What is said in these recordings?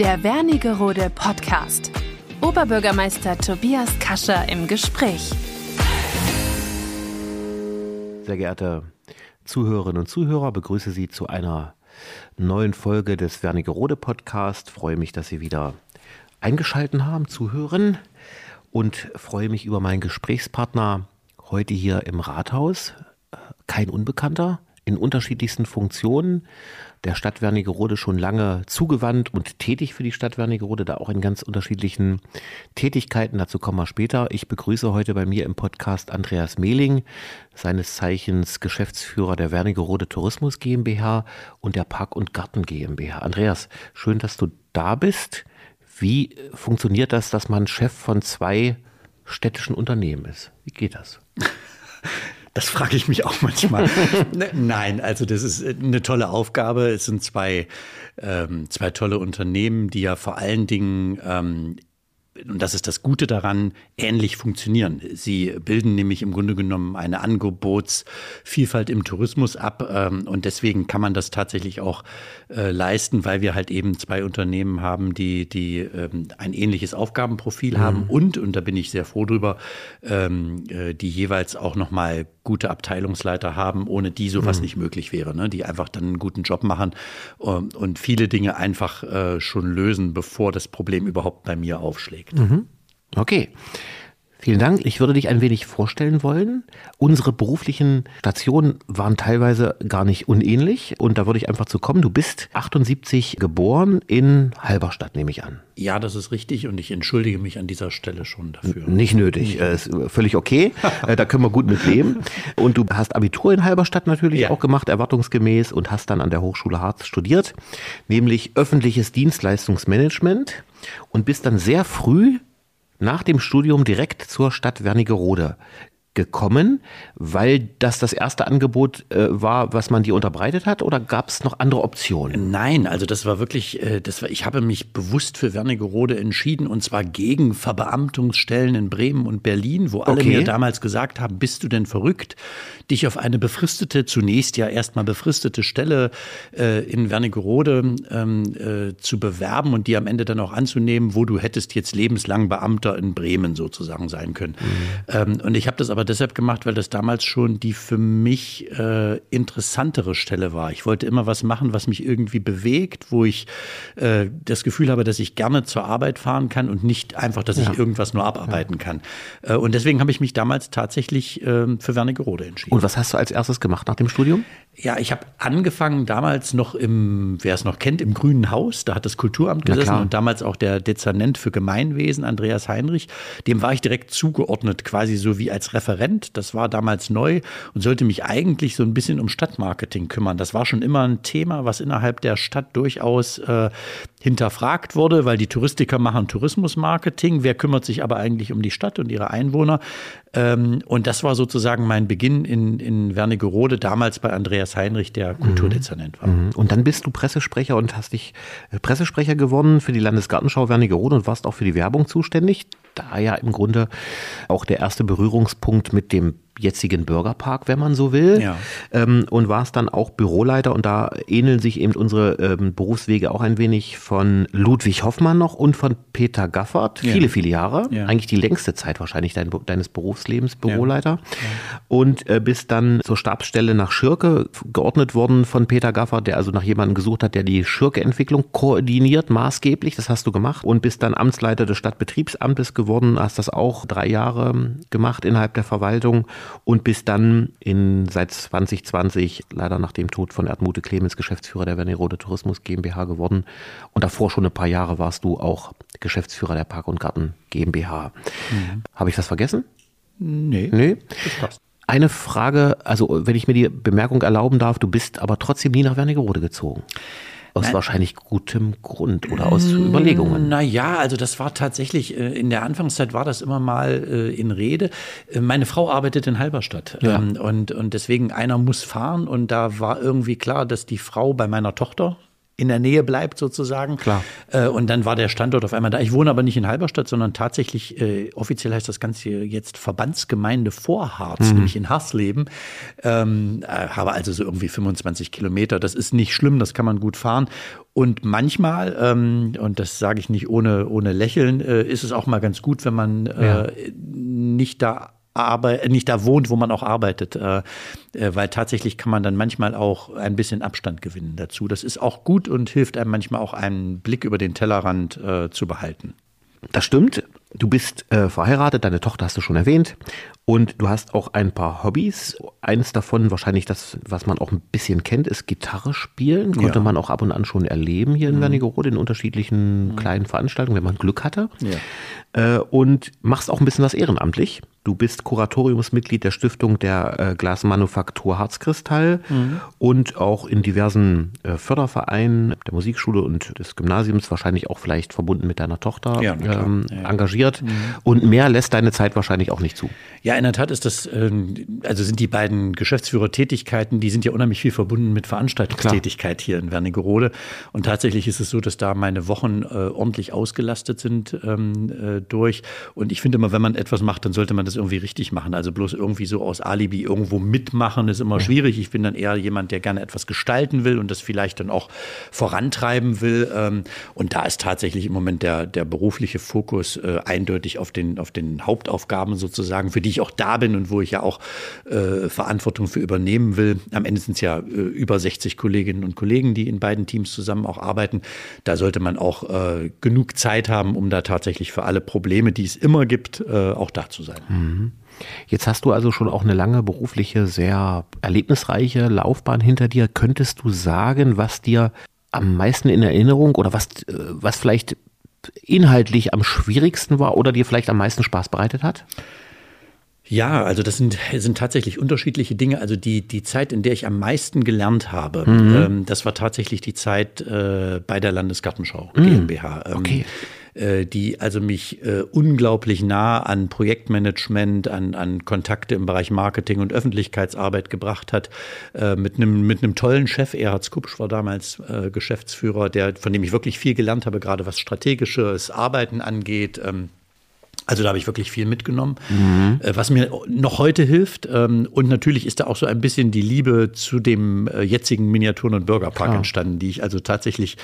Der Wernigerode Podcast. Oberbürgermeister Tobias Kascher im Gespräch. Sehr geehrte Zuhörerinnen und Zuhörer, begrüße Sie zu einer neuen Folge des Wernigerode Podcast. Freue mich, dass Sie wieder eingeschalten haben, zuhören und freue mich über meinen Gesprächspartner heute hier im Rathaus. Kein Unbekannter, in unterschiedlichsten Funktionen der Stadt Wernigerode schon lange zugewandt und tätig für die Stadt Wernigerode, da auch in ganz unterschiedlichen Tätigkeiten. Dazu kommen wir später. Ich begrüße heute bei mir im Podcast Andreas Mehling, seines Zeichens Geschäftsführer der Wernigerode Tourismus GmbH und der Park und Garten GmbH. Andreas, schön, dass du da bist. Wie funktioniert das, dass man Chef von zwei städtischen Unternehmen ist? Wie geht das? Das frage ich mich auch manchmal. Ne, nein, also das ist eine tolle Aufgabe. Es sind zwei, ähm, zwei tolle Unternehmen, die ja vor allen Dingen ähm, und das ist das Gute daran, ähnlich funktionieren. Sie bilden nämlich im Grunde genommen eine Angebotsvielfalt im Tourismus ab ähm, und deswegen kann man das tatsächlich auch äh, leisten, weil wir halt eben zwei Unternehmen haben, die, die ähm, ein ähnliches Aufgabenprofil mhm. haben und, und da bin ich sehr froh drüber, ähm, äh, die jeweils auch nochmal gute Abteilungsleiter haben, ohne die sowas mhm. nicht möglich wäre, ne? die einfach dann einen guten Job machen und, und viele Dinge einfach äh, schon lösen, bevor das Problem überhaupt bei mir aufschlägt. Mhm. Okay. Vielen Dank. Ich würde dich ein wenig vorstellen wollen. Unsere beruflichen Stationen waren teilweise gar nicht unähnlich und da würde ich einfach zu kommen. Du bist 78 geboren in Halberstadt, nehme ich an. Ja, das ist richtig und ich entschuldige mich an dieser Stelle schon dafür. Nicht nötig, äh, ist völlig okay. Äh, da können wir gut mit leben. Und du hast Abitur in Halberstadt natürlich ja. auch gemacht, erwartungsgemäß und hast dann an der Hochschule Harz studiert, nämlich öffentliches Dienstleistungsmanagement und bist dann sehr früh nach dem Studium direkt zur Stadt Wernigerode gekommen, weil das das erste Angebot äh, war, was man dir unterbreitet hat, oder gab es noch andere Optionen? Nein, also das war wirklich, äh, das war, ich habe mich bewusst für Wernigerode entschieden und zwar gegen Verbeamtungsstellen in Bremen und Berlin, wo alle okay. mir damals gesagt haben, bist du denn verrückt, dich auf eine befristete, zunächst ja erstmal befristete Stelle äh, in Wernigerode ähm, äh, zu bewerben und die am Ende dann auch anzunehmen, wo du hättest jetzt lebenslang Beamter in Bremen sozusagen sein können. Mhm. Ähm, und ich habe das aber aber deshalb gemacht, weil das damals schon die für mich äh, interessantere Stelle war. Ich wollte immer was machen, was mich irgendwie bewegt, wo ich äh, das Gefühl habe, dass ich gerne zur Arbeit fahren kann und nicht einfach, dass ja. ich irgendwas nur abarbeiten ja. kann. Äh, und deswegen habe ich mich damals tatsächlich ähm, für Wernigerode entschieden. Und was hast du als erstes gemacht nach dem Studium? Ja, ich habe angefangen damals noch im, wer es noch kennt, im Grünen Haus. Da hat das Kulturamt gesessen und damals auch der Dezernent für Gemeinwesen, Andreas Heinrich. Dem war ich direkt zugeordnet, quasi so wie als Referent. Das war damals neu und sollte mich eigentlich so ein bisschen um Stadtmarketing kümmern. Das war schon immer ein Thema, was innerhalb der Stadt durchaus äh, hinterfragt wurde, weil die Touristiker machen Tourismusmarketing. Wer kümmert sich aber eigentlich um die Stadt und ihre Einwohner? Ähm, und das war sozusagen mein Beginn in, in Wernigerode, damals bei Andreas Heinrich, der Kulturdezernent war. Mhm. Und dann bist du Pressesprecher und hast dich äh, Pressesprecher gewonnen für die Landesgartenschau Wernigerode und warst auch für die Werbung zuständig. Da ja im Grunde auch der erste Berührungspunkt mit dem jetzigen Bürgerpark, wenn man so will. Ja. Ähm, und war es dann auch Büroleiter und da ähneln sich eben unsere ähm, Berufswege auch ein wenig von Ludwig Hoffmann noch und von Peter Gaffert. Ja. Viele, viele Jahre. Ja. Eigentlich die längste Zeit wahrscheinlich dein, deines Berufslebens, Büroleiter. Und äh, bist dann zur Stabsstelle nach Schirke geordnet worden von Peter Gaffert, der also nach jemandem gesucht hat, der die Schirke-Entwicklung koordiniert, maßgeblich. Das hast du gemacht. Und bist dann Amtsleiter des Stadtbetriebsamtes geworden, hast das auch drei Jahre gemacht innerhalb der Verwaltung und bis dann in seit 2020 leider nach dem Tod von Erdmute Clemens Geschäftsführer der Wernigerode Tourismus GmbH geworden und davor schon ein paar Jahre warst du auch Geschäftsführer der Park und Garten GmbH. Mhm. Habe ich was vergessen? Nee. Nee. Das passt. Eine Frage, also wenn ich mir die Bemerkung erlauben darf, du bist aber trotzdem nie nach Wernigerode gezogen. Aus Nein. wahrscheinlich gutem Grund oder aus mm, Überlegungen. Naja, also das war tatsächlich, äh, in der Anfangszeit war das immer mal äh, in Rede. Äh, meine Frau arbeitet in Halberstadt ja. Ähm, und, und deswegen einer muss fahren und da war irgendwie klar, dass die Frau bei meiner Tochter in der Nähe bleibt sozusagen. Klar. Äh, und dann war der Standort auf einmal da. Ich wohne aber nicht in Halberstadt, sondern tatsächlich, äh, offiziell heißt das Ganze jetzt Verbandsgemeinde Vorharz, mhm. nämlich in Harsleben. Ähm, äh, habe also so irgendwie 25 Kilometer. Das ist nicht schlimm, das kann man gut fahren. Und manchmal, ähm, und das sage ich nicht ohne, ohne Lächeln, äh, ist es auch mal ganz gut, wenn man äh, ja. nicht da aber nicht da wohnt, wo man auch arbeitet, äh, äh, weil tatsächlich kann man dann manchmal auch ein bisschen Abstand gewinnen dazu. Das ist auch gut und hilft einem manchmal auch einen Blick über den Tellerrand äh, zu behalten. Das stimmt. Du bist äh, verheiratet, deine Tochter hast du schon erwähnt und du hast auch ein paar Hobbys. Eines davon, wahrscheinlich das, was man auch ein bisschen kennt, ist Gitarre spielen. Konnte ja. man auch ab und an schon erleben hier in mhm. Wernigerode in unterschiedlichen mhm. kleinen Veranstaltungen, wenn man Glück hatte. Ja. Äh, und machst auch ein bisschen was ehrenamtlich. Du bist Kuratoriumsmitglied der Stiftung der äh, Glasmanufaktur Harzkristall mhm. und auch in diversen äh, Fördervereinen der Musikschule und des Gymnasiums, wahrscheinlich auch vielleicht verbunden mit deiner Tochter, ja, ähm, ja. engagiert. Mhm. Und mehr lässt deine Zeit wahrscheinlich auch nicht zu. Ja, in der Tat ist das, ähm, also sind die beiden Geschäftsführertätigkeiten, die sind ja unheimlich viel verbunden mit Veranstaltungstätigkeit Klar. hier in Wernigerode. Und tatsächlich ist es so, dass da meine Wochen äh, ordentlich ausgelastet sind ähm, äh, durch. Und ich finde immer, wenn man etwas macht, dann sollte man das das irgendwie richtig machen. Also bloß irgendwie so aus Alibi irgendwo mitmachen ist immer schwierig. Ich bin dann eher jemand, der gerne etwas gestalten will und das vielleicht dann auch vorantreiben will. Ähm, und da ist tatsächlich im Moment der, der berufliche Fokus äh, eindeutig auf den, auf den Hauptaufgaben sozusagen, für die ich auch da bin und wo ich ja auch äh, Verantwortung für übernehmen will. Am Ende sind es ja äh, über 60 Kolleginnen und Kollegen, die in beiden Teams zusammen auch arbeiten. Da sollte man auch genug Zeit haben, um da tatsächlich für alle Probleme, die es immer gibt, auch da zu sein. Mhm. Jetzt hast du also schon auch eine lange berufliche, sehr erlebnisreiche Laufbahn hinter dir. Könntest du sagen, was dir am meisten in Erinnerung oder was, äh, was vielleicht inhaltlich am schwierigsten war oder dir vielleicht am meisten Spaß bereitet hat? Ja, also das sind, sind tatsächlich unterschiedliche Dinge. Also die, die Zeit, in der ich am meisten gelernt habe, mhm. ähm, das war tatsächlich die Zeit äh, bei der Landesgartenschau mhm. GmbH. Ähm, okay. Äh, die also mich äh, unglaublich nah an Projektmanagement, an, an Kontakte im Bereich Marketing und Öffentlichkeitsarbeit gebracht hat, äh, mit einem mit einem tollen Chef. Erhard Skupsch war damals äh, Geschäftsführer, der, von dem ich wirklich viel gelernt habe, gerade was strategisches Arbeiten angeht. Ähm, also da habe ich wirklich viel mitgenommen, mhm. Äh, was mir noch heute hilft. Ähm, und natürlich ist da auch so ein bisschen die Liebe zu dem äh, jetzigen Miniaturen- und Bürgerpark Klar. entstanden, die ich also tatsächlich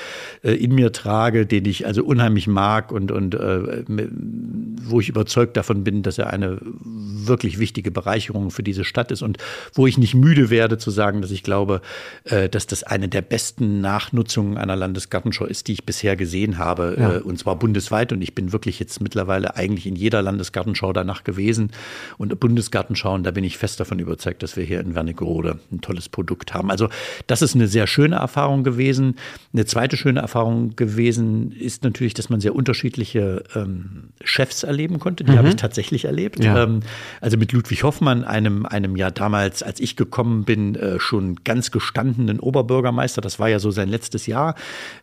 äh, in mir trage, den ich also unheimlich mag und, und wo ich überzeugt davon bin, dass er eine wirklich wichtige Bereicherung für diese Stadt ist und wo ich nicht müde werde zu sagen, dass ich glaube, dass das eine der besten Nachnutzungen einer Landesgartenschau ist, die ich bisher gesehen habe, ja. und zwar bundesweit. Und ich bin wirklich jetzt mittlerweile eigentlich in jeder Landesgartenschau danach gewesen und Bundesgartenschauen, da bin ich fest davon überzeugt, dass wir hier in Wernigerode ein tolles Produkt haben. Also das ist eine sehr schöne Erfahrung gewesen. Eine zweite schöne Erfahrung gewesen ist natürlich, dass man sehr unterschiedliche ähm, Chefs erleben konnte. Die mhm. habe ich tatsächlich erlebt. Ja. Ähm, also mit Ludwig Hoffmann, einem, einem ja damals, als ich gekommen bin, äh, schon ganz gestandenen Oberbürgermeister. Das war ja so sein letztes Jahr,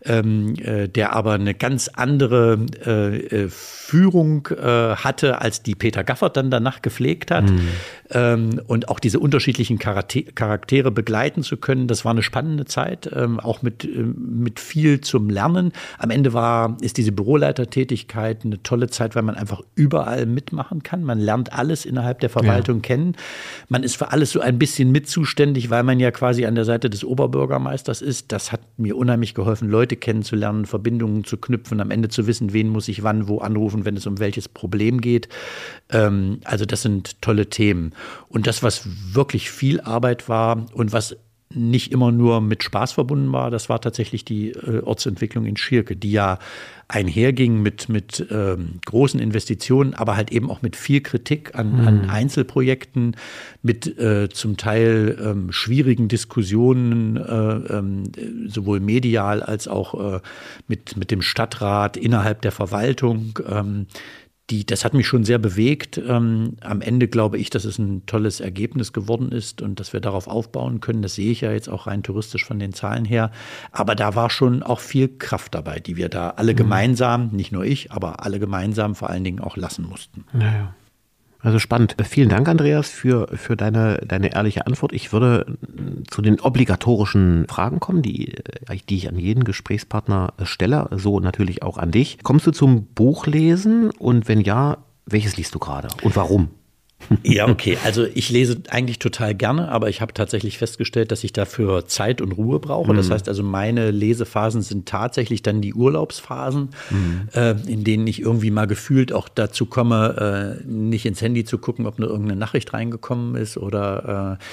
ähm, äh, der aber eine ganz andere äh, äh Führung äh, hatte, als die Peter Gaffert dann danach gepflegt hat. Mhm. Ähm, und auch diese unterschiedlichen Charaktere begleiten zu können, das war eine spannende Zeit, ähm, auch mit, ähm, mit viel zum Lernen. Am Ende war, ist diese Büroleitertätigkeit eine tolle Zeit, weil man einfach überall mitmachen kann. Man lernt alles innerhalb der Verwaltung ja. kennen. Man ist für alles so ein bisschen mitzuständig, weil man ja quasi an der Seite des Oberbürgermeisters ist. Das hat mir unheimlich geholfen, Leute kennenzulernen, Verbindungen zu knüpfen, am Ende zu wissen, wen muss ich wann wo anrufen, wenn es um welches Problem Problem geht. Ähm, also das sind tolle Themen. Und das, was wirklich viel Arbeit war und was nicht immer nur mit Spaß verbunden war, das war tatsächlich die äh, Ortsentwicklung in Schirke, die ja einherging mit, mit ähm, großen Investitionen, aber halt eben auch mit viel Kritik an, mhm. an Einzelprojekten, mit äh, zum Teil ähm, schwierigen Diskussionen, äh, ähm, sowohl medial als auch äh, mit, mit dem Stadtrat innerhalb der Verwaltung. Die, das hat mich schon sehr bewegt. Ähm, am Ende glaube ich, dass es ein tolles Ergebnis geworden ist und dass wir darauf aufbauen können. Das sehe ich ja jetzt auch rein touristisch von den Zahlen her. Aber da war schon auch viel Kraft dabei, die wir da alle mhm. gemeinsam, nicht nur ich, aber alle gemeinsam vor allen Dingen auch lassen mussten. Naja. Also spannend. Vielen Dank, Andreas, für, für deine, deine ehrliche Antwort. Ich würde zu den obligatorischen Fragen kommen, die, die ich an jeden Gesprächspartner stelle, so natürlich auch an dich. Kommst du zum Buchlesen und wenn ja, welches liest du gerade und warum? Ja, okay. Also ich lese eigentlich total gerne, aber ich habe tatsächlich festgestellt, dass ich dafür Zeit und Ruhe brauche. Mhm. Das heißt also, meine Lesephasen sind tatsächlich dann die Urlaubsphasen, mhm. äh, in denen ich irgendwie mal gefühlt auch dazu komme, äh, nicht ins Handy zu gucken, ob nur irgendeine Nachricht reingekommen ist oder äh,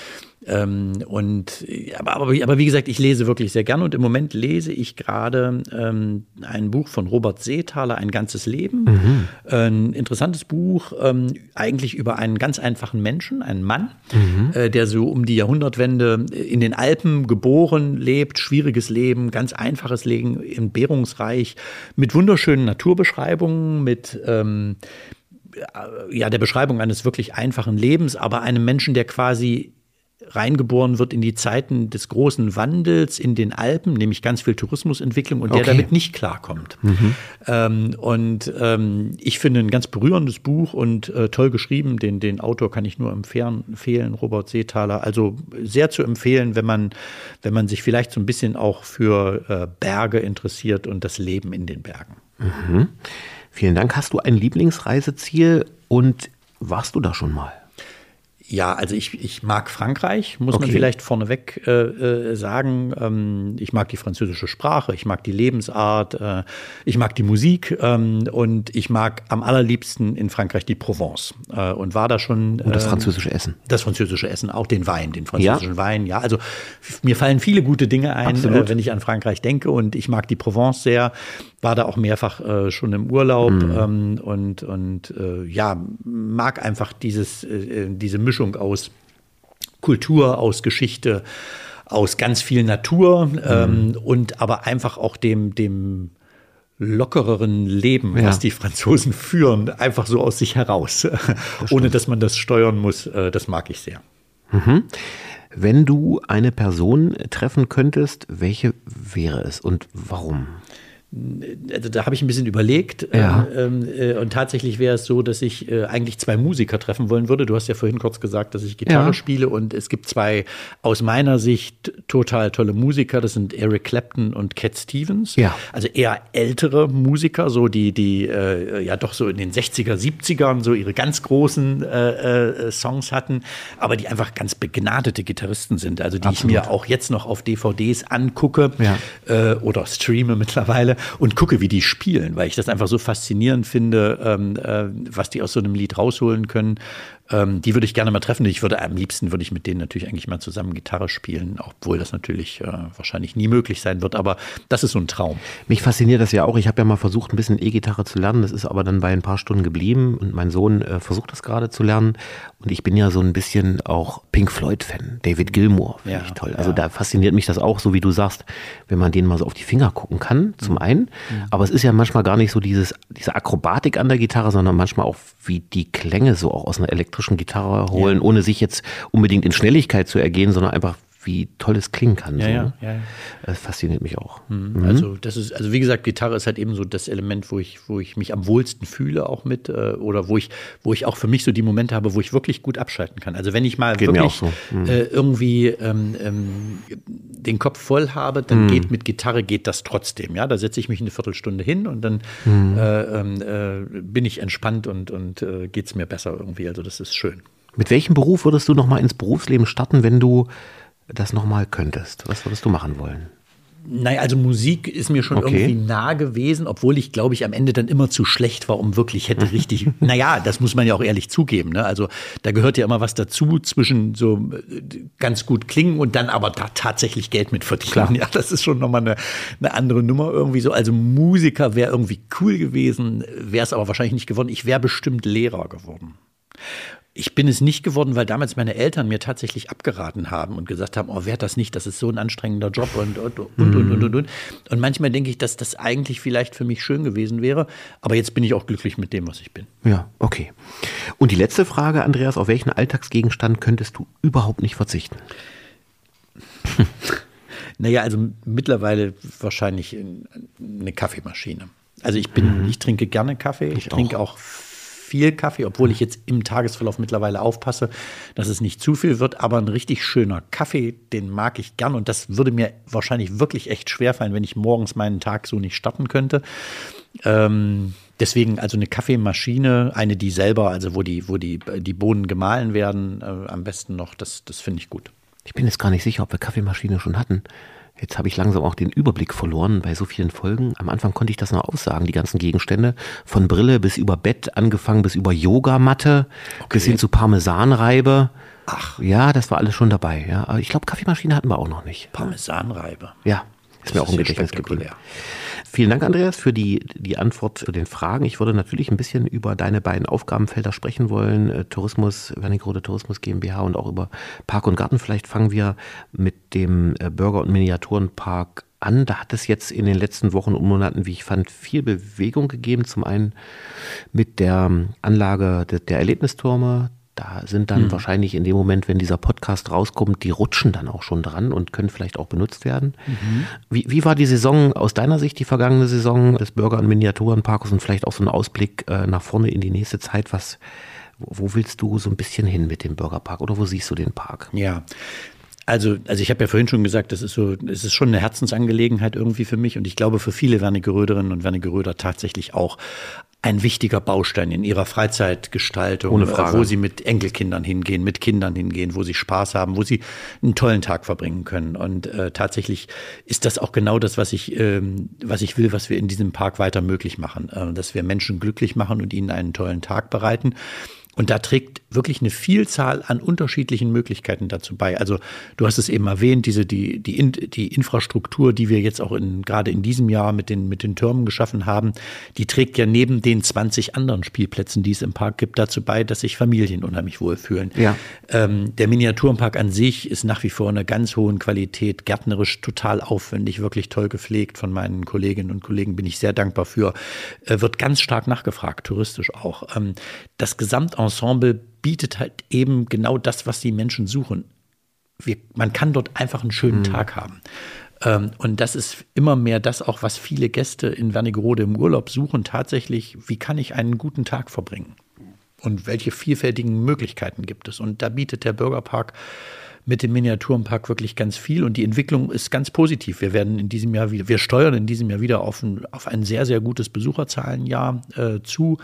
ähm, und aber, aber, aber, wie gesagt, ich lese wirklich sehr gerne und im Moment lese ich gerade ähm, ein Buch von Robert Seethaler, Ein ganzes Leben. Mhm. Ein interessantes Buch, ähm, eigentlich über einen ganz einfachen Menschen, einen Mann, mhm. äh, der so um die Jahrhundertwende in den Alpen geboren lebt, schwieriges Leben, ganz einfaches Leben, entbehrungsreich, mit wunderschönen Naturbeschreibungen, mit ähm, ja, der Beschreibung eines wirklich einfachen Lebens, aber einem Menschen, der quasi reingeboren wird in die Zeiten des großen Wandels in den Alpen, nämlich ganz viel Tourismusentwicklung und der okay. damit nicht klarkommt. Mhm. Ähm, und ähm, ich finde ein ganz berührendes Buch und äh, toll geschrieben. Den, den Autor kann ich nur empfehlen, Robert Seethaler. Also sehr zu empfehlen, wenn man, wenn man sich vielleicht so ein bisschen auch für äh, Berge interessiert und das Leben in den Bergen. Mhm. Vielen Dank. Hast du ein Lieblingsreiseziel und warst du da schon mal? Ja, also ich, ich mag Frankreich, muss okay. man vielleicht vorneweg äh, äh, sagen. Ähm, ich mag die französische Sprache, ich mag die Lebensart, äh, ich mag die Musik ähm, und ich mag am allerliebsten in Frankreich die Provence. Äh, und war da schon. Und das ähm, französische Essen. Das französische Essen, auch den Wein, den französischen ja? Wein, ja. Also mir fallen viele gute Dinge ein, äh, wenn ich an Frankreich denke und ich mag die Provence sehr war da auch mehrfach äh, schon im Urlaub mhm. ähm, und, und äh, ja, mag einfach dieses, äh, diese Mischung aus Kultur, aus Geschichte, aus ganz viel Natur ähm, mhm. und aber einfach auch dem, dem lockereren Leben, ja. was die Franzosen führen, einfach so aus sich heraus, das ohne dass man das steuern muss. Äh, das mag ich sehr. Mhm. Wenn du eine Person treffen könntest, welche wäre es und warum? Also da habe ich ein bisschen überlegt. Ja. Ähm, äh, und tatsächlich wäre es so, dass ich äh, eigentlich zwei Musiker treffen wollen würde. Du hast ja vorhin kurz gesagt, dass ich Gitarre ja. spiele und es gibt zwei aus meiner Sicht total tolle Musiker. Das sind Eric Clapton und Cat Stevens. Ja. Also eher ältere Musiker, so die, die äh, ja doch so in den 60er, 70ern so ihre ganz großen äh, äh, Songs hatten, aber die einfach ganz begnadete Gitarristen sind. Also die Absolut. ich mir auch jetzt noch auf DVDs angucke ja. Äh, oder streame mittlerweile und gucke, wie die spielen, weil ich das einfach so faszinierend finde, ähm, äh, was die aus so einem Lied rausholen können. Ähm, die würde ich gerne mal treffen. Ich würde am liebsten würde ich mit denen natürlich eigentlich mal zusammen Gitarre spielen, obwohl das natürlich äh, wahrscheinlich nie möglich sein wird. Aber das ist so ein Traum. Mich fasziniert das ja auch. Ich habe ja mal versucht, ein bisschen E-Gitarre zu lernen. Das ist aber dann bei ein paar Stunden geblieben und mein Sohn äh, versucht das gerade zu lernen. Und ich bin ja so ein bisschen auch Pink Floyd-Fan. David Gilmour finde ja, ich toll. Also ja. da fasziniert mich das auch, so wie du sagst, wenn man denen mal so auf die Finger gucken kann, zum mhm. einen. Mhm. Aber es ist ja manchmal gar nicht so dieses, diese Akrobatik an der Gitarre, sondern manchmal auch, wie die Klänge so auch aus einer elektrischen Gitarre holen, ja. ohne sich jetzt unbedingt in Schnelligkeit zu ergehen, sondern einfach wie toll es klingen kann. Ja, so. ja, ja, Das fasziniert mich auch. Mhm. Mhm. Also das ist, also wie gesagt, Gitarre ist halt eben so das Element, wo ich, wo ich mich am wohlsten fühle auch mit äh, oder wo ich, wo ich auch für mich so die Momente habe, wo ich wirklich gut abschalten kann. Also wenn ich mal geht wirklich so. mhm. äh, irgendwie ähm, ähm, den Kopf voll habe, dann mhm. geht mit Gitarre geht das trotzdem. Ja, da setze ich mich eine Viertelstunde hin und dann mhm. äh, ähm, äh, bin ich entspannt und und äh, geht es mir besser irgendwie. Also das ist schön. Mit welchem Beruf würdest du noch mal ins Berufsleben starten, wenn du das nochmal könntest? Was würdest du machen wollen? Naja, also Musik ist mir schon okay. irgendwie nah gewesen, obwohl ich, glaube ich, am Ende dann immer zu schlecht war, um wirklich hätte richtig. naja, das muss man ja auch ehrlich zugeben. Ne? Also da gehört ja immer was dazu zwischen so äh, ganz gut klingen und dann aber da tatsächlich Geld mit verdienen. Klar. Ja, das ist schon nochmal eine, eine andere Nummer irgendwie so. Also Musiker wäre irgendwie cool gewesen, wäre es aber wahrscheinlich nicht geworden. Ich wäre bestimmt Lehrer geworden. Ich bin es nicht geworden, weil damals meine Eltern mir tatsächlich abgeraten haben und gesagt haben, oh, werd das nicht, das ist so ein anstrengender Job und und und und und und. Und, und manchmal denke ich, dass das eigentlich vielleicht für mich schön gewesen wäre, aber jetzt bin ich auch glücklich mit dem, was ich bin. Ja, okay. Und die letzte Frage, Andreas, auf welchen Alltagsgegenstand könntest du überhaupt nicht verzichten? naja, also mittlerweile wahrscheinlich eine Kaffeemaschine. Also ich bin, mhm. ich trinke gerne Kaffee, ich, ich trinke auch, auch viel Kaffee, obwohl ich jetzt im Tagesverlauf mittlerweile aufpasse, dass es nicht zu viel wird. Aber ein richtig schöner Kaffee, den mag ich gern. Und das würde mir wahrscheinlich wirklich echt schwer fallen, wenn ich morgens meinen Tag so nicht starten könnte. Ähm, deswegen also eine Kaffeemaschine, eine, die selber, also wo die, wo die, die Bohnen gemahlen werden, äh, am besten noch, das, das finde ich gut. Ich bin jetzt gar nicht sicher, ob wir Kaffeemaschine schon hatten. Jetzt habe ich langsam auch den Überblick verloren bei so vielen Folgen. Am Anfang konnte ich das noch aussagen, die ganzen Gegenstände. Von Brille bis über Bett, angefangen bis über Yogamatte, okay. bis hin zu Parmesanreibe. Ach. Ja, das war alles schon dabei. Ja. Aber ich glaube, Kaffeemaschine hatten wir auch noch nicht. Parmesanreibe. Ja, ist das mir auch im Gedächtnis geblieben. Vielen Dank, Andreas, für die, die Antwort zu den Fragen. Ich würde natürlich ein bisschen über deine beiden Aufgabenfelder sprechen wollen. Äh, Tourismus, Wernigerode Tourismus GmbH und auch über Park und Garten. Vielleicht fangen wir mit dem äh, Bürger- und Miniaturenpark an. Da hat es jetzt in den letzten Wochen und Monaten, wie ich fand, viel Bewegung gegeben. Zum einen mit der Anlage der Erlebnistürme, da sind dann mhm. wahrscheinlich in dem Moment, wenn dieser Podcast rauskommt, die rutschen dann auch schon dran und können vielleicht auch benutzt werden. Mhm. Wie, wie, war die Saison aus deiner Sicht, die vergangene Saison des Bürger- und Miniaturenparks und vielleicht auch so ein Ausblick äh, nach vorne in die nächste Zeit? Was, wo willst du so ein bisschen hin mit dem Bürgerpark oder wo siehst du den Park? Ja, also, also ich habe ja vorhin schon gesagt, das ist so, es ist schon eine Herzensangelegenheit irgendwie für mich und ich glaube für viele Wernigeröderinnen und Wernigeröder tatsächlich auch ein wichtiger Baustein in ihrer Freizeitgestaltung, Ohne Frage. wo sie mit Enkelkindern hingehen, mit Kindern hingehen, wo sie Spaß haben, wo sie einen tollen Tag verbringen können. Und äh, tatsächlich ist das auch genau das, was ich, ähm, was ich will, was wir in diesem Park weiter möglich machen, äh, dass wir Menschen glücklich machen und ihnen einen tollen Tag bereiten. Und da trägt wirklich eine Vielzahl an unterschiedlichen Möglichkeiten dazu bei. Also du hast es eben erwähnt, diese, die, die, die Infrastruktur, die wir jetzt auch in, gerade in diesem Jahr mit den, mit den Türmen geschaffen haben, die trägt ja neben den 20 anderen Spielplätzen, die es im Park gibt, dazu bei, dass sich Familien unheimlich wohlfühlen. Ja. Ähm, der Miniaturenpark an sich ist nach wie vor einer ganz hohen Qualität, gärtnerisch total aufwendig, wirklich toll gepflegt von meinen Kolleginnen und Kollegen, bin ich sehr dankbar für. Äh, wird ganz stark nachgefragt, touristisch auch. Ähm, das Gesamtensemble Ensemble bietet halt eben genau das, was die Menschen suchen. Wir, man kann dort einfach einen schönen mhm. Tag haben. Ähm, und das ist immer mehr das auch, was viele Gäste in Wernigerode im Urlaub suchen, tatsächlich, wie kann ich einen guten Tag verbringen? Und welche vielfältigen Möglichkeiten gibt es? Und da bietet der Bürgerpark mit dem Miniaturenpark wirklich ganz viel und die Entwicklung ist ganz positiv. Wir werden in diesem Jahr wieder, wir steuern in diesem Jahr wieder auf ein, auf ein sehr, sehr gutes Besucherzahlenjahr äh, zu,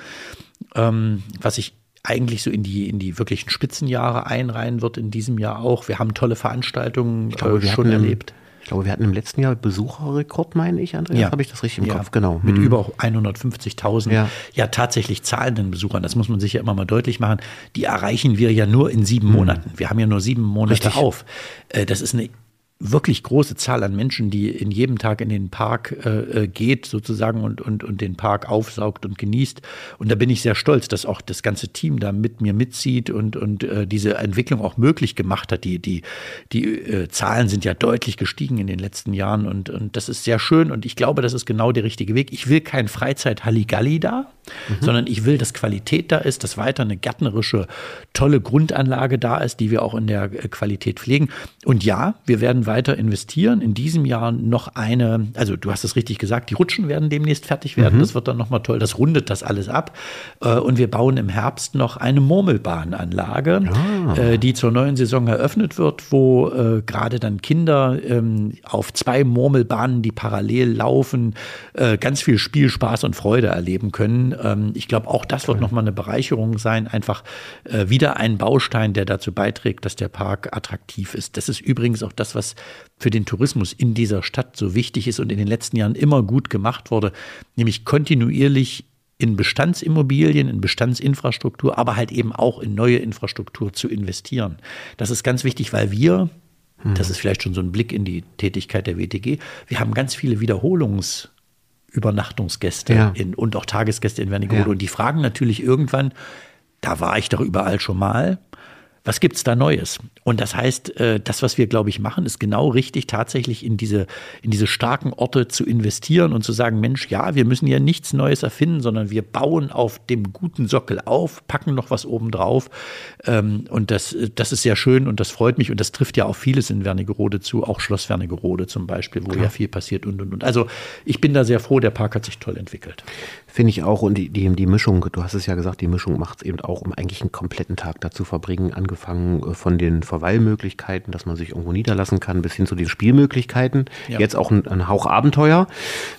ähm, was ich eigentlich so in die, in die wirklichen Spitzenjahre einreihen wird in diesem Jahr auch. Wir haben tolle Veranstaltungen ich glaube, äh, schon erlebt. Ich glaube, wir hatten im letzten Jahr Besucherrekord, meine ich, Andreas. Ja. Habe ich das richtig im ja. Kopf? Genau. Mit hm. über 150.000 ja. ja. tatsächlich zahlenden Besuchern. Das muss man sich ja immer mal deutlich machen. Die erreichen wir ja nur in sieben hm. Monaten. Wir haben ja nur sieben Monate richtig. auf. Äh, das ist eine wirklich große Zahl an Menschen, die in jedem Tag in den Park äh, äh, geht sozusagen und, und, und den Park aufsaugt und genießt. Und da bin ich sehr stolz, dass auch das ganze Team da mit mir mitzieht und, und äh, diese Entwicklung auch möglich gemacht hat. Die, die, die äh, Zahlen sind ja deutlich gestiegen in den letzten Jahren und, und das ist sehr schön und ich glaube, das ist genau der richtige Weg. Ich will kein Freizeit-Halligalli da, mhm. sondern ich will, dass Qualität da ist, dass weiter eine gärtnerische, tolle Grundanlage da ist, die wir auch in der äh, Qualität pflegen. Und ja, wir werden weiter investieren. In diesem Jahr noch eine, also du hast es richtig gesagt, die Rutschen werden demnächst fertig werden. Mhm. Das wird dann nochmal toll. Das rundet das alles ab. Äh, und wir bauen im Herbst noch eine Murmelbahnanlage, ah. Äh, die zur neuen Saison eröffnet wird, wo gerade dann Kinder ähm, auf zwei Murmelbahnen, die parallel laufen, ganz viel Spielspaß und Freude erleben können. Ähm, ich glaube, auch das wird nochmal eine Bereicherung sein. Einfach wieder ein Baustein, der dazu beiträgt, dass der Park attraktiv ist. Das ist übrigens auch das, was für den Tourismus in dieser Stadt so wichtig ist und in den letzten Jahren immer gut gemacht wurde, nämlich kontinuierlich in Bestandsimmobilien, in Bestandsinfrastruktur, aber halt eben auch in neue Infrastruktur zu investieren. Das ist ganz wichtig, weil wir, hm. das ist vielleicht schon so ein Blick in die Tätigkeit der WTG, wir haben ganz viele Wiederholungsübernachtungsgäste ja. in, und auch Tagesgäste in Wernigerode ja. und die fragen natürlich irgendwann, da war ich doch überall schon mal, was gibt's da Neues? Und das heißt, äh, das, was wir, glaube ich, machen, ist genau richtig, tatsächlich in diese, in diese starken Orte zu investieren und zu sagen, Mensch, ja, wir müssen ja nichts Neues erfinden, sondern wir bauen auf dem guten Sockel auf, packen noch was oben drauf. Ähm, und das, das ist sehr schön und das freut mich und das trifft ja auch vieles in Wernigerode zu, auch Schloss Wernigerode zum Beispiel, wo Klar. ja viel passiert und, und, und. Also ich bin da sehr froh, der Park hat sich toll entwickelt. Finde ich auch. Und die, die, die Mischung, du hast es ja gesagt, die Mischung macht es eben auch, um eigentlich einen kompletten Tag da zu verbringen, angefangen angefangen äh, von den Verweilmöglichkeiten, dass man sich irgendwo niederlassen kann, bis hin zu den Spielmöglichkeiten. Ja. Jetzt auch ein, ein, Hauch Abenteuer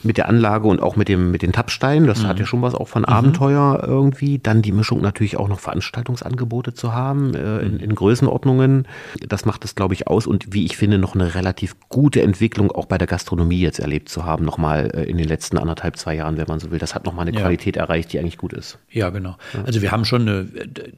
mit der Anlage und auch mit dem mit den Tappsteinen. Das mhm. hat ja schon was auch von mhm. Abenteuer irgendwie. Dann die Mischung natürlich auch noch Veranstaltungsangebote zu haben äh, in, mhm. in Größenordnungen. Das macht es, glaube ich, aus und wie ich finde, noch eine relativ gute Entwicklung auch bei der Gastronomie jetzt erlebt zu haben, nochmal äh, in den letzten anderthalb, zwei Jahren, wenn man so will. Das hat nochmal eine ja. Qualität erreicht, die eigentlich gut ist. Ja, genau. Also wir haben schon eine,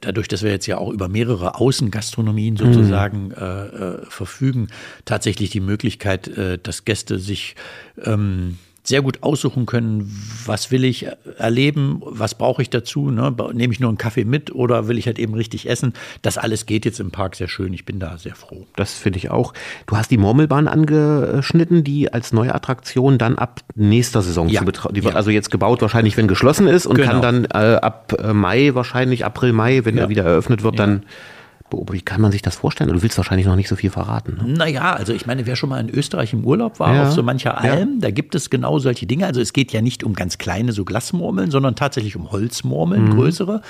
dadurch, dass wir jetzt ja auch über mehrere Außengastronomien sozusagen mhm. äh, äh, verfügen, tatsächlich die Möglichkeit, äh, dass Gäste sich ähm, sehr gut aussuchen können, was will ich erleben, was brauche ich dazu, ne? nehme ich nur einen Kaffee mit oder will ich halt eben richtig essen. Das alles geht jetzt im Park sehr schön. Ich bin da sehr froh. Das finde ich auch. Du hast die Murmelbahn angeschnitten, die als neue Attraktion dann ab nächster Saison ja. zu wird ja. also jetzt gebaut wahrscheinlich, wenn geschlossen ist und genau. kann dann äh, ab äh, Mai wahrscheinlich, April, Mai, wenn ja. er wieder eröffnet wird, dann wie kann man sich das vorstellen? Du willst wahrscheinlich noch nicht so viel verraten. Ne? Naja, also ich meine, wer schon mal in Österreich im Urlaub war, ja. auf so mancher Alm, ja. da gibt es genau solche Dinge. Also es geht ja nicht um ganz kleine so Glasmurmeln, sondern tatsächlich um Holzmurmeln, mhm. größere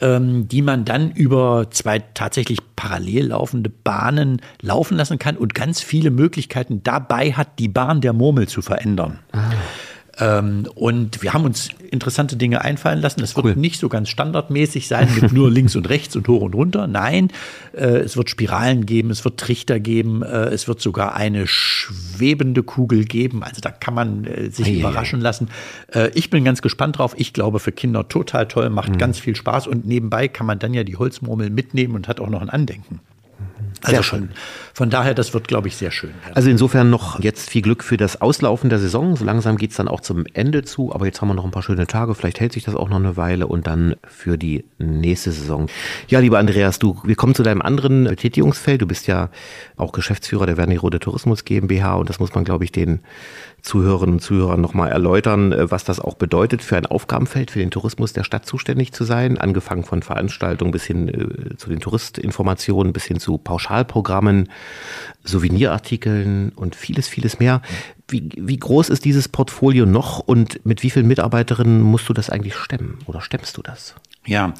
ähm, die man dann über zwei tatsächlich parallel laufende Bahnen laufen lassen kann und ganz viele Möglichkeiten dabei hat, die Bahn der Murmel zu verändern. Ah. Ähm, und wir haben uns interessante Dinge einfallen lassen. Es wird cool. nicht so ganz standardmäßig sein mit nur links und rechts und hoch und runter. Nein, äh, es wird Spiralen geben, es wird Trichter geben, äh, es wird sogar eine schwebende Kugel geben. Also da kann man äh, sich hey, überraschen lassen. Äh, ich bin ganz gespannt drauf. Ich glaube, für Kinder total toll, macht mhm. ganz viel Spaß und nebenbei kann man dann ja die Holzmurmel mitnehmen und hat auch noch ein Andenken. Also sehr schön. Von daher, das wird, glaube ich, sehr schön. Ja. Also insofern noch jetzt viel Glück für das Auslaufen der Saison. So langsam geht es dann auch zum Ende zu, aber jetzt haben wir noch ein paar schöne Tage. Vielleicht hält sich das auch noch eine Weile und dann für die nächste Saison. Ja, lieber Andreas, du, wir kommen zu deinem anderen Betätigungsfeld. Du bist ja auch Geschäftsführer der Wernigerode Tourismus GmbH und das muss man, glaube ich, den Zuhörerinnen und Zuhörern nochmal erläutern, äh, was das auch bedeutet, für ein Aufgabenfeld für den Tourismus der Stadt zuständig zu sein, angefangen von Veranstaltungen bis hin äh, zu den Touristinformationen, bis hin zu Pauschalprogrammen, Souvenirartikeln und vieles, vieles mehr. Wie, wie groß ist dieses Portfolio noch und mit wie vielen Mitarbeiterinnen musst du das eigentlich stemmen oder stemmst du das? Ja,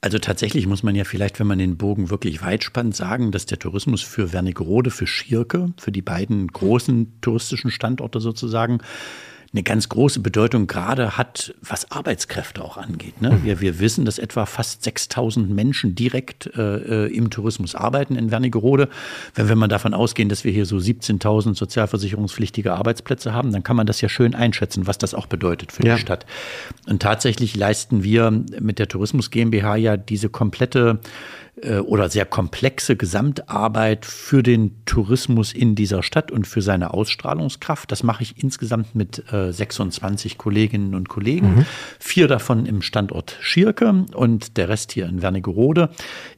also tatsächlich muss man ja vielleicht, wenn man den Bogen wirklich weit spannt, sagen, dass der Tourismus für Wernigerode, für Schierke, für die beiden großen touristischen Standorte sozusagen, eine ganz große Bedeutung gerade hat, was Arbeitskräfte auch angeht. Ne? Wir, wir wissen, dass etwa fast 6000 Menschen direkt äh, äh, im Tourismus arbeiten in Wernigerode. Wenn, wenn man davon ausgehen, dass wir hier so 17.000 sozialversicherungspflichtige Arbeitsplätze haben, dann kann man das ja schön einschätzen, was das auch bedeutet für ja. die Stadt. Und tatsächlich leisten wir mit der Tourismus GmbH ja diese komplette oder sehr komplexe Gesamtarbeit für den Tourismus in dieser Stadt und für seine Ausstrahlungskraft. Das mache ich insgesamt mit äh, 26 Kolleginnen und Kollegen. Mhm. Vier davon im Standort Schierke und der Rest hier in Wernigerode.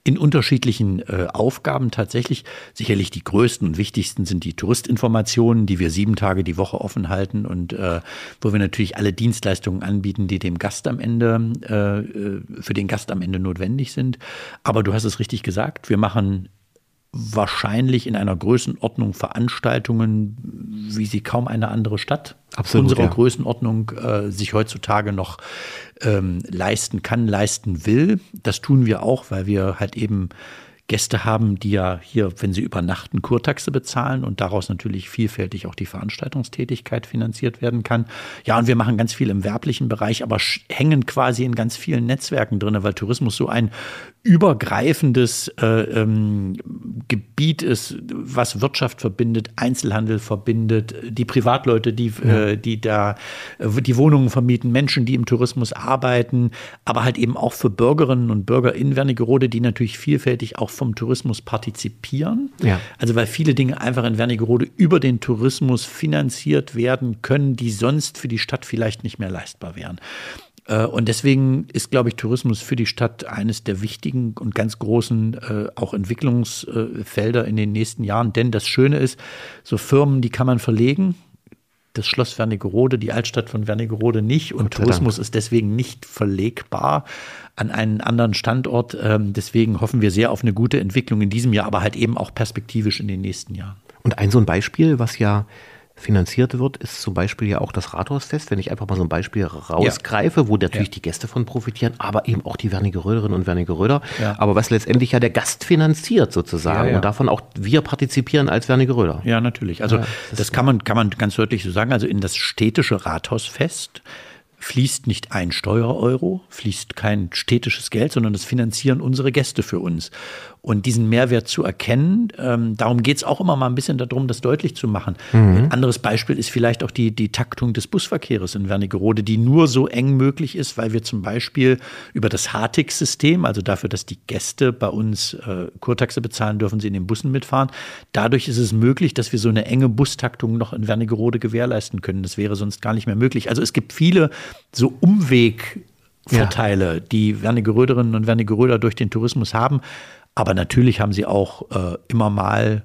In unterschiedlichen äh, Aufgaben tatsächlich. Sicherlich die größten und wichtigsten sind die Touristinformationen, die wir sieben Tage die Woche offen halten und äh, wo wir natürlich alle Dienstleistungen anbieten, die dem Gast am Ende, äh, äh, für den Gast am Ende notwendig sind. Aber du hast es es richtig gesagt. Wir machen wahrscheinlich in einer Größenordnung Veranstaltungen, wie sie kaum eine andere Stadt Absolut, unserer ja. Größenordnung äh, sich heutzutage noch ähm, leisten kann, leisten will. Das tun wir auch, weil wir halt eben Gäste haben, die ja hier, wenn sie übernachten, Kurtaxe bezahlen und daraus natürlich vielfältig auch die Veranstaltungstätigkeit finanziert werden kann. Ja, und wir machen ganz viel im werblichen Bereich, aber hängen quasi in ganz vielen Netzwerken drin, weil Tourismus so ein übergreifendes äh, ähm, Gebiet ist, was Wirtschaft verbindet, Einzelhandel verbindet, die Privatleute, die, ja. äh, die da äh, die Wohnungen vermieten, Menschen, die im Tourismus arbeiten, aber halt eben auch für Bürgerinnen und Bürger in Wernigerode, die natürlich vielfältig auch vom Tourismus partizipieren. Ja. Also weil viele Dinge einfach in Wernigerode über den Tourismus finanziert werden können, die sonst für die Stadt vielleicht nicht mehr leistbar wären. Äh, und deswegen ist, glaube ich, Tourismus für die Stadt eines der wichtigen und ganz großen äh, auch Entwicklungsfelder in den nächsten Jahren. Denn das Schöne ist, so Firmen, die kann man verlegen. Das Schloss Wernigerode, die Altstadt von Wernigerode nicht. Und Tourismus Dank. ist deswegen nicht verlegbar an einen anderen Standort. Ähm, deswegen hoffen wir sehr auf eine gute Entwicklung in diesem Jahr, aber halt eben auch perspektivisch in den nächsten Jahren. Und ein so ein Beispiel, was ja finanziert wird, ist zum Beispiel ja auch das Rathausfest, wenn ich einfach mal so ein Beispiel rausgreife, ja. wo natürlich ja. die Gäste von profitieren, aber eben auch die Wernigeröderinnen und Wernigeröder. Ja. Aber was letztendlich ja der Gast finanziert sozusagen und davon auch wir partizipieren als Wernigeröder. Ja, natürlich. Also das, das kann man, kann man ganz deutlich so sagen. Also in das städtische Rathausfest fließt nicht ein Steuereuro, fließt kein städtisches Geld, sondern das finanzieren unsere Gäste für uns. Und diesen Mehrwert zu erkennen, ähm, darum geht es auch immer mal ein bisschen darum, das deutlich zu machen. Mhm. Ein anderes Beispiel ist vielleicht auch die, die Taktung des Busverkehrs in Wernigerode, die nur so eng möglich ist, weil wir zum Beispiel über das HATIX-System, also dafür, dass die Gäste bei uns äh, Kurtaxe bezahlen, dürfen sie in den Bussen mitfahren. Dadurch ist es möglich, dass wir so eine enge Bustaktung noch in Wernigerode gewährleisten können. Das wäre sonst gar nicht mehr möglich. Also es gibt viele so Umwegvorteile, ja. die Wernigeröderinnen und Wernigeröder durch den Tourismus haben. Aber natürlich haben sie auch äh, immer mal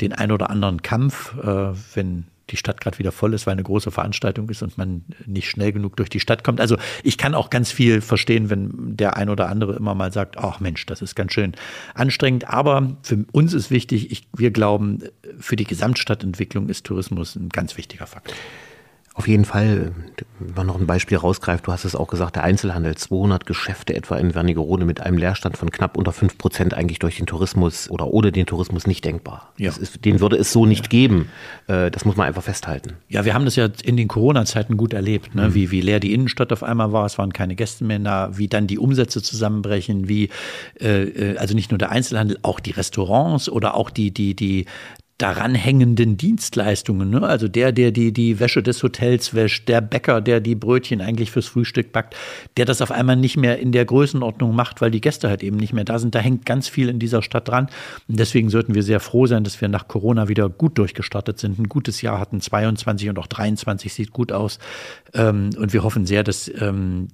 den ein oder anderen Kampf, äh, wenn die Stadt gerade wieder voll ist, weil eine große Veranstaltung ist und man nicht schnell genug durch die Stadt kommt. Also ich kann auch ganz viel verstehen, wenn der ein oder andere immer mal sagt, ach Mensch, das ist ganz schön anstrengend. Aber für uns ist wichtig, ich, wir glauben, für die Gesamtstadtentwicklung ist Tourismus ein ganz wichtiger Faktor. Auf jeden Fall, wenn man noch ein Beispiel rausgreift, du hast es auch gesagt, der Einzelhandel, 200 Geschäfte etwa in Wernigerode mit einem Leerstand von knapp unter 5 Prozent eigentlich durch den Tourismus oder ohne den Tourismus nicht denkbar. Ja. Ist, den würde es so nicht ja. geben. Äh, das muss man einfach festhalten. Ja, wir haben das ja in den Corona-Zeiten gut erlebt, ne? mhm. wie, wie leer die Innenstadt auf einmal war, es waren keine Gäste mehr da, wie dann die Umsätze zusammenbrechen, wie äh, äh also nicht nur der Einzelhandel, auch die Restaurants oder auch die, die, die, daran hängenden Dienstleistungen. Ne? Also der, der die, die Wäsche des Hotels wäscht, der Bäcker, der die Brötchen eigentlich fürs Frühstück backt, der das auf einmal nicht mehr in der Größenordnung macht, weil die Gäste halt eben nicht mehr da sind. Da hängt ganz viel in dieser Stadt dran. Und deswegen sollten wir sehr froh sein, dass wir nach Corona wieder gut durchgestartet sind. Ein gutes Jahr hatten 22 und auch 23 sieht gut aus. Ähm, und wir hoffen sehr, dass ähm,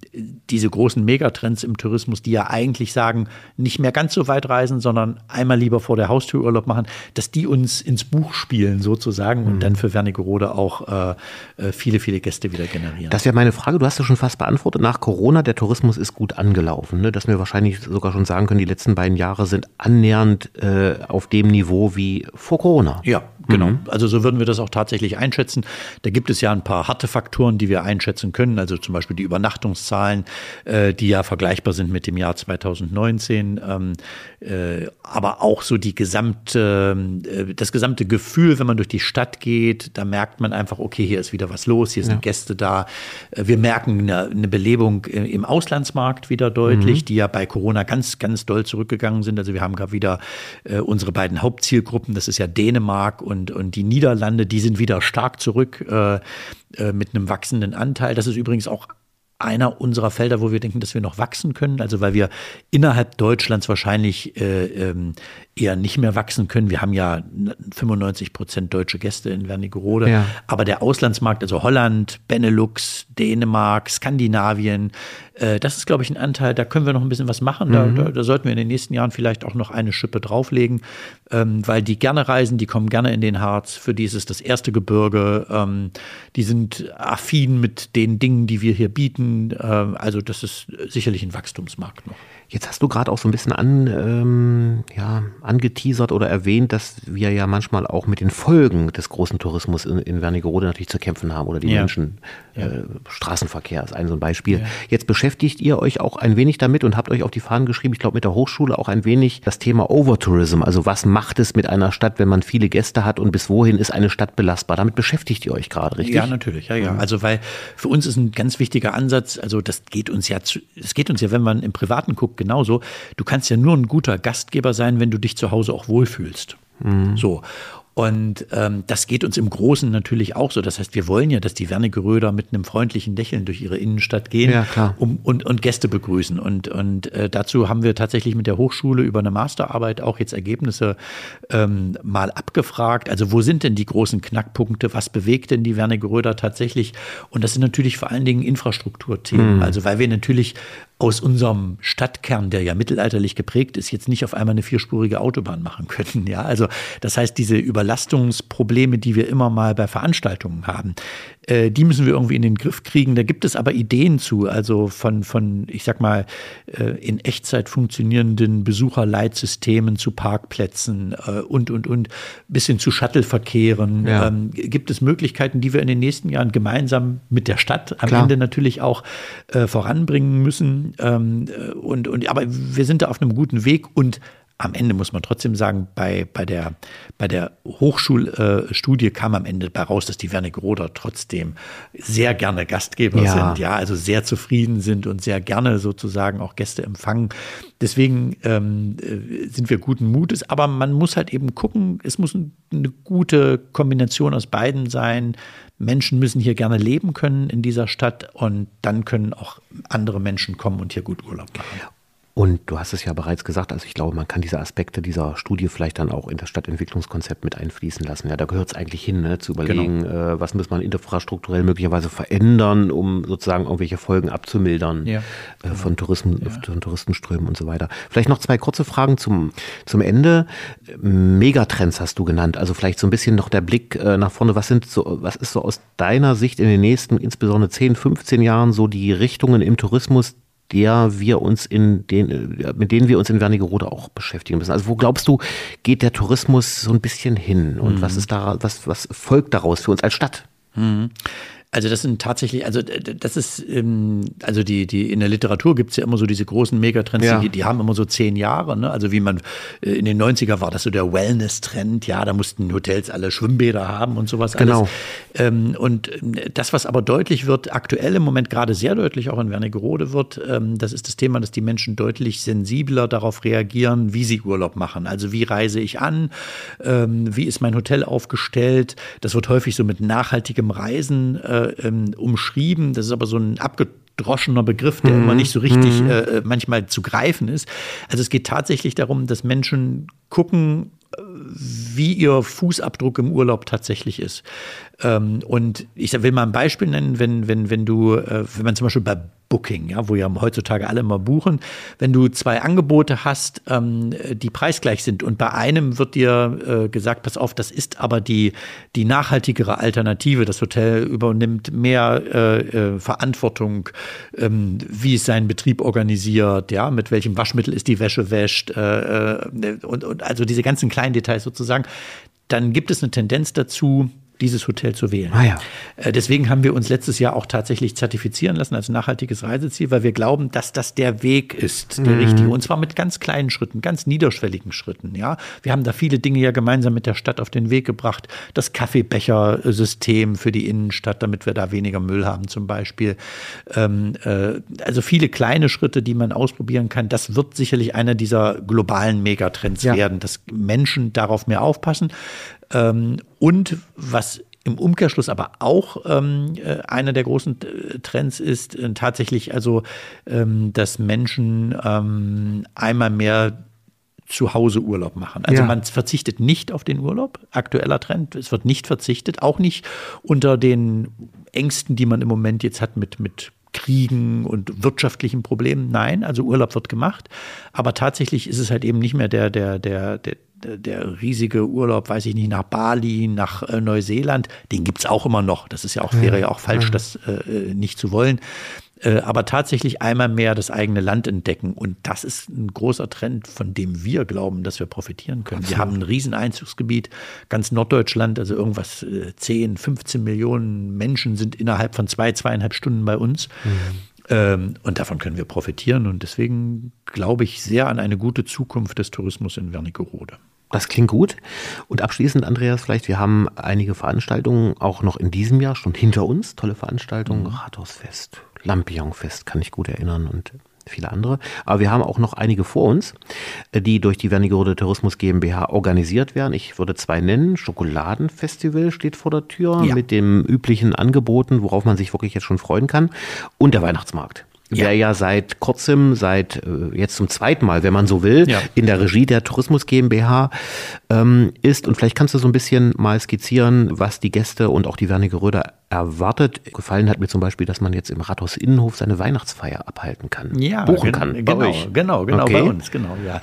diese großen Megatrends im Tourismus, die ja eigentlich sagen, nicht mehr ganz so weit reisen, sondern einmal lieber vor der Haustür Urlaub machen, dass die uns in ins Buch spielen sozusagen und mhm. dann für Wernigerode auch äh, äh, viele, viele Gäste wieder generieren. Das wäre meine Frage, du hast ja schon fast beantwortet. Nach Corona, der Tourismus ist gut angelaufen. Ne? Dass wir wahrscheinlich sogar schon sagen können, die letzten beiden Jahre sind annähernd äh, auf dem Niveau wie vor Corona. Ja, Genau. Mhm. Also so würden wir das auch tatsächlich einschätzen. Da gibt es ja ein paar harte Faktoren, die wir einschätzen können. Also zum Beispiel die Übernachtungszahlen, äh, die ja vergleichbar sind mit dem Jahr 2019. Ähm, äh, aber auch so die gesamte, äh, das gesamte Gefühl, wenn man durch die Stadt geht, da merkt man einfach, okay, hier ist wieder was los, hier sind ja. Gäste da. Äh, wir merken eine, eine, Belebung im Auslandsmarkt wieder deutlich, mhm. die ja bei Corona ganz, ganz doll zurückgegangen sind. Also wir haben gerade wieder äh, unsere beiden Hauptzielgruppen, das ist ja Dänemark und und, und die Niederlande, die sind wieder stark zurück äh, äh, mit einem wachsenden Anteil. Das ist übrigens auch einer unserer Felder, wo wir denken, dass wir noch wachsen können. Also weil wir innerhalb Deutschlands wahrscheinlich äh, ähm, eher nicht mehr wachsen können. Wir haben ja 95 Prozent deutsche Gäste in Wernigerode. Ja. Aber der Auslandsmarkt, also Holland, Benelux, Dänemark, Skandinavien, äh, das ist, glaube ich, ein Anteil, da können wir noch ein bisschen was machen. Da, mhm. da, da, sollten wir in den nächsten Jahren vielleicht auch noch eine Schippe drauflegen, ähm, weil die gerne reisen, die kommen gerne in den Harz. Für die ist es das erste Gebirge. Ähm, die sind affin mit den Dingen, die wir hier bieten. Ähm, also das ist sicherlich ein Wachstumsmarkt noch. Jetzt hast du gerade auch so ein bisschen an, ähm, ja, angeteasert oder erwähnt, dass wir ja manchmal auch mit den Folgen des großen Tourismus in, in Wernigerode natürlich zu kämpfen haben oder die ja. Menschen. Ja. Äh, Straßenverkehr ist ein so ein Beispiel. Ja. Jetzt beschäftigt ihr euch auch ein wenig damit und habt euch auf die Fahnen geschrieben, ich glaube mit der Hochschule auch ein wenig das Thema Overtourism. Also was macht es mit einer Stadt, wenn man viele Gäste hat und bis wohin ist eine Stadt belastbar? Damit beschäftigt ihr euch gerade, richtig? Ja, natürlich, ja, ja. Mhm. Also weil für uns ist ein ganz wichtiger Ansatz, also das geht uns ja, es geht uns ja, wenn man im Privaten guckt, genauso. Du kannst ja nur ein guter Gastgeber sein, wenn du dich zu Hause auch wohlfühlst. Mhm. So. Und ähm, das geht uns im Großen natürlich auch so. Das heißt, wir wollen ja, dass die Wernigeröder mit einem freundlichen Lächeln durch ihre Innenstadt gehen ja. Um, und, und Gäste begrüßen. Und, und äh, dazu haben wir tatsächlich mit der Hochschule über eine Masterarbeit auch jetzt Ergebnisse ähm, mal abgefragt. Also wo sind denn die großen Knackpunkte? Was bewegt denn die Wernigeröder tatsächlich? Und das sind natürlich vor allen Dingen Infrastrukturthemen. Mhm. Also weil wir natürlich aus unserem Stadtkern, der ja mittelalterlich geprägt ist, jetzt nicht auf einmal eine vierspurige Autobahn machen können. Ja, also das heißt, diese Überlastungsprobleme, die wir immer mal bei Veranstaltungen haben, äh, die müssen wir irgendwie in den Griff kriegen. Da gibt es aber Ideen zu, also von, von ich sag mal, äh, in Echtzeit funktionierenden Besucherleitsystemen zu Parkplätzen äh, und, und, und, bis hin zu Shuttleverkehren. Ja. Ähm, gibt es Möglichkeiten, die wir in den nächsten Jahren gemeinsam mit der Stadt am Klar. Ende natürlich auch äh, voranbringen müssen. Ähm, und, und, aber wir sind da auf einem guten Weg und am Ende muss man trotzdem sagen, bei, bei der, bei der Hochschulstudie äh, kam am Ende bei raus, dass die Wernigeroder trotzdem sehr gerne Gastgeber ja. sind, ja, also sehr zufrieden sind und sehr gerne sozusagen auch Gäste empfangen. Deswegen ähm, äh, sind wir guten Mutes, aber man muss halt eben gucken, es muss eine gute Kombination aus beiden sein. Menschen müssen hier gerne leben können in dieser Stadt und dann können auch andere Menschen kommen und hier gut Urlaub machen. Und du hast es ja bereits gesagt, also ich glaube, man kann diese Aspekte dieser Studie vielleicht dann auch in das Stadtentwicklungskonzept mit einfließen lassen. Ja, da gehört es eigentlich hin, ne, zu überlegen, genau. äh, was muss man infrastrukturell möglicherweise verändern, um sozusagen irgendwelche Folgen abzumildern ja, genau. äh, von, Touristen, ja. von Touristenströmen und so weiter. Vielleicht noch zwei kurze Fragen zum, zum Ende. Megatrends hast du genannt, also vielleicht so ein bisschen noch der Blick äh, nach vorne. Was sind so, was ist so aus deiner Sicht in den nächsten, insbesondere 10, 15 Jahren so die Richtungen im Tourismus, der wir uns in den, mit denen wir uns in Wernigerode auch beschäftigen müssen. Also wo glaubst du, geht der Tourismus so ein bisschen hin und mhm. was ist da, was, was folgt daraus für uns als Stadt? Mhm. Also das sind tatsächlich, also das ist, ähm, also die, die in der Literatur gibt es ja immer so diese großen Megatrends, ja. die, die haben immer so zehn Jahre, ne? Also wie man äh, in den 90er war das so der Wellness-Trend, ja, da mussten Hotels alle Schwimmbäder haben und sowas genau. alles. Ähm, und äh, das, was aber deutlich wird, aktuell im Moment gerade sehr deutlich auch in Wernigerode wird, ähm, das ist das Thema, dass die Menschen deutlich sensibler darauf reagieren, wie sie Urlaub machen. Also wie reise ich an, ähm, wie ist mein Hotel aufgestellt. Das wird häufig so mit nachhaltigem Reisen äh, ähm, umschrieben. Das ist aber so ein abgedroschener Begriff, der mhm. immer nicht so richtig mhm. äh, manchmal zu greifen ist. Also es geht tatsächlich darum, dass Menschen gucken, äh, wie ihr Fußabdruck im Urlaub tatsächlich ist. Ähm, und ich will mal ein Beispiel nennen, wenn, wenn, wenn du, äh, wenn man zum Beispiel bei Booking, ja, wo ja heutzutage alle mal buchen, wenn du zwei Angebote hast, ähm, die preisgleich sind und bei einem wird dir äh, gesagt, pass auf, das ist aber die, die nachhaltigere Alternative. Das Hotel übernimmt mehr äh, Verantwortung, ähm, wie es seinen Betrieb organisiert, ja, mit welchem Waschmittel ist die Wäsche wäscht und, und also diese ganzen kleinen Details sozusagen. Dann gibt es eine Tendenz dazu, dieses Hotel zu wählen. Ah ja. Äh, deswegen haben wir uns letztes Jahr auch tatsächlich zertifizieren lassen als nachhaltiges Reiseziel, weil wir glauben, dass das der Weg ist, der mhm. richtige. Und zwar mit ganz kleinen Schritten, ganz niederschwelligen Schritten. Ja, wir haben da viele Dinge ja gemeinsam mit der Stadt auf den Weg gebracht. Das Kaffeebechersystem für die Innenstadt, damit wir da weniger Müll haben zum Beispiel. Ähm, äh, also viele kleine Schritte, die man ausprobieren kann. Das wird sicherlich einer dieser globalen Megatrends ja. werden, dass Menschen darauf mehr aufpassen. Ähm, und was im Umkehrschluss aber auch ähm, äh, einer der großen äh, Trends ist äh, tatsächlich also, ähm, dass Menschen ähm, einmal mehr zu Hause Urlaub machen. Also ja. man verzichtet nicht auf den Urlaub, aktueller Trend. Es wird nicht verzichtet, auch nicht unter den Ängsten, die man im Moment jetzt hat mit, mit Kriegen und wirtschaftlichen Problemen. Nein, also Urlaub wird gemacht. Aber tatsächlich ist es halt eben nicht mehr der, der, der, der der riesige Urlaub, weiß ich nicht, nach Bali, nach äh, Neuseeland, den gibt es auch immer noch. Das ist ja auch, wäre ja auch falsch, das äh, nicht zu wollen. Äh, aber tatsächlich einmal mehr das eigene Land entdecken. Und das ist ein großer Trend, von dem wir glauben, dass wir profitieren können. Absolut. Wir haben ein Rieseneinzugsgebiet, ganz Norddeutschland, also irgendwas 10, äh, 15 Millionen Menschen sind innerhalb von zwei, zweieinhalb Stunden bei uns. Mhm. Ähm, und davon können wir profitieren. Und deswegen glaube ich sehr an eine gute Zukunft des Tourismus in Wernigerode. Das klingt gut. Und abschließend, Andreas, vielleicht, wir haben einige Veranstaltungen auch noch in diesem Jahr schon hinter uns. Tolle Veranstaltungen, mhm. Rathausfest, Lampion-Fest, kann ich gut erinnern. Und viele andere. Aber wir haben auch noch einige vor uns, äh, die durch die Wernigerode Tourismus GmbH organisiert werden. Ich würde zwei nennen. Schokoladenfestival steht vor der Tür ja. mit den üblichen Angeboten, worauf man sich wirklich jetzt schon freuen kann. Und der Weihnachtsmarkt ja. der ja seit kurzem, seit äh, jetzt zum zweiten Mal, wenn man so will, ja. in der Regie der Tourismus GmbH ähm, ist. Und vielleicht kannst du so ein bisschen mal skizzieren, was die Gäste und auch die Wernigeröder erwartet. Gefallen hat mir zum Beispiel, dass man jetzt im Rathaus Innenhof seine Weihnachtsfeier abhalten kann. Ja, buchen kann. Genau, genau, genau, okay. bei uns, genau, ja.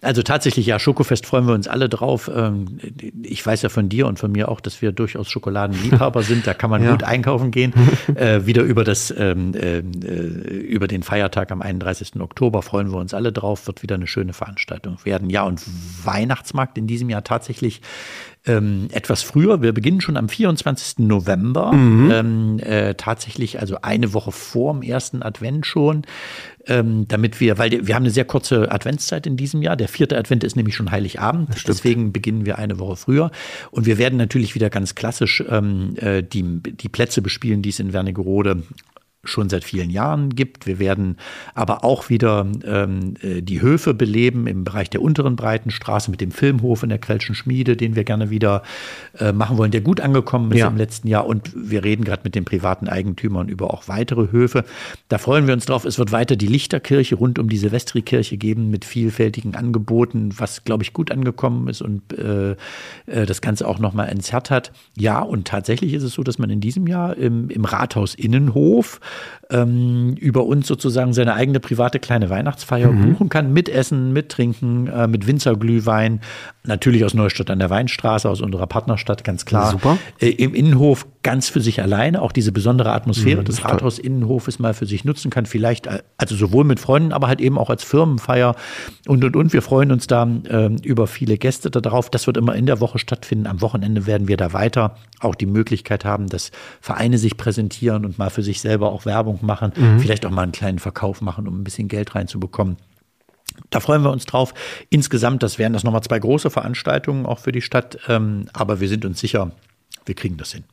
Also tatsächlich, ja, Schokofest freuen wir uns alle drauf. Ähm, ich weiß ja von dir und von mir auch, dass wir durchaus Schokoladenliebhaber sind. Da kann man ja. gut einkaufen gehen. äh, wieder über das, ähm, äh, über den Feiertag am 31. Oktober freuen wir uns alle drauf. Wird wieder eine schöne Veranstaltung werden. Ja, und Weihnachtsmarkt in diesem Jahr tatsächlich ähm, etwas früher. Wir beginnen schon am 24. November, mhm. ähm, äh, tatsächlich also eine Woche vor dem ersten Advent schon, ähm, damit wir, weil wir haben eine sehr kurze Adventszeit in diesem Jahr. Der vierte Advent ist nämlich schon Heiligabend, deswegen beginnen wir eine Woche früher. Und wir werden natürlich wieder ganz klassisch ähm, äh, die, die Plätze bespielen, die es in Wernigerode schon seit vielen Jahren gibt. Wir werden aber auch wieder ähm, äh, die Höfe beleben im Bereich der unteren Breitenstraße mit dem Filmhof in der Krellschen Schmiede, den wir gerne wieder äh, machen wollen, der gut angekommen ist ja. im letzten Jahr. Und wir reden gerade mit den privaten Eigentümern über auch weitere Höfe. Da freuen wir uns drauf. Es wird weiter die Lichterkirche rund um die Silvestrikirche geben mit vielfältigen Angeboten, was, glaube ich, gut angekommen ist und äh, äh das Ganze auch nochmal entzerrt hat. Ja, und tatsächlich ist es so, dass man in diesem Jahr im, im Rathaus Innenhof ähm, über uns sozusagen seine eigene private kleine Weihnachtsfeier mhm. buchen kann, mit Essen, mit Trinken, äh, mit Winzerglühwein, natürlich aus Neustadt an der Weinstraße, aus unserer Partnerstadt, ganz klar. Super. Äh, Im Innenhof ganz für sich alleine, auch diese besondere Atmosphäre mhm, des Rathaus-Innenhofes mal für sich nutzen kann, vielleicht, äh, also sowohl mit Freunden, aber halt eben auch als Firmenfeier und und und. Wir freuen uns da äh, über viele Gäste darauf. Das wird immer in der Woche stattfinden. Am Wochenende werden wir da weiter auch die Möglichkeit haben, dass Vereine sich präsentieren und mal für sich selber auch Werbung machen, mhm. vielleicht auch mal einen kleinen Verkauf machen, um ein bisschen Geld reinzubekommen. Da freuen wir uns drauf. Insgesamt, das wären das nochmal zwei große Veranstaltungen auch für die Stadt, ähm, aber wir sind uns sicher, wir kriegen das hin.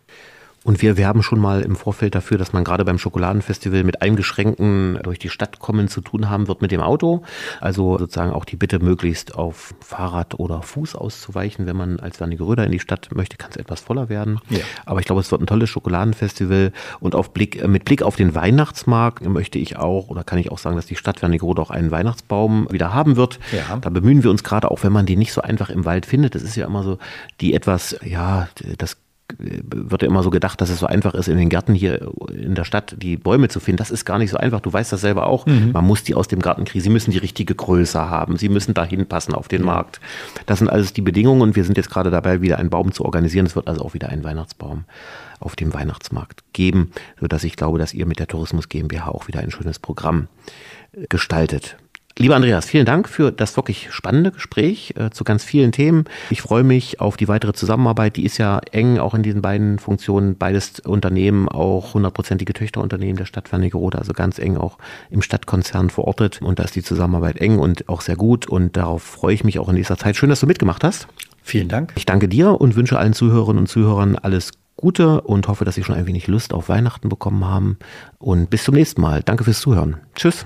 Und wir werben schon mal im Vorfeld dafür, dass man gerade beim Schokoladenfestival mit eingeschränkten durch die Stadt kommen zu tun haben wird mit dem Auto. Also sozusagen auch die Bitte möglichst auf Fahrrad oder Fuß auszuweichen. Wenn man als Wernigeröder in die Stadt möchte, kann es etwas voller werden. Ja. Aber ich glaube, es wird ein tolles Schokoladenfestival. Und auf Blick, mit Blick auf den Weihnachtsmarkt möchte ich auch oder kann ich auch sagen, dass die Stadt Wernigerode auch einen Weihnachtsbaum wieder haben wird. Ja. Da bemühen wir uns gerade auch, wenn man den nicht so einfach im Wald findet. Das ist ja immer so die etwas, ja, das wird ja immer so gedacht, dass es so einfach ist, in den Gärten hier in der Stadt die Bäume zu finden. Das ist gar nicht so einfach. Du weißt das selber auch. Mhm. Man muss die aus dem Garten kriegen. Sie müssen die richtige Größe haben. Sie müssen dahin passen auf den ja. Markt. Das sind alles die Bedingungen und wir sind jetzt gerade dabei, wieder einen Baum zu organisieren. Es wird also auch wieder einen Weihnachtsbaum auf dem Weihnachtsmarkt geben, sodass ich glaube, dass ihr mit der Tourismus GmbH auch wieder ein schönes Programm gestaltet. Lieber Andreas, vielen Dank für das wirklich spannende Gespräch äh, zu ganz vielen Themen. Ich freue mich auf die weitere Zusammenarbeit. Die ist ja eng auch in diesen beiden Funktionen. Beides Unternehmen, auch hundertprozentige Töchterunternehmen der Stadt Wernigerode, also ganz eng auch im Stadtkonzern verortet. Und da ist die Zusammenarbeit eng und auch sehr gut. Und darauf freue ich mich auch in dieser Zeit. Schön, dass du mitgemacht hast. Vielen Dank. Ich danke dir und wünsche allen Zuhörerinnen und Zuhörern alles Gute und hoffe, dass Sie schon ein wenig Lust auf Weihnachten bekommen haben. Und bis zum nächsten Mal. Danke fürs Zuhören. Tschüss.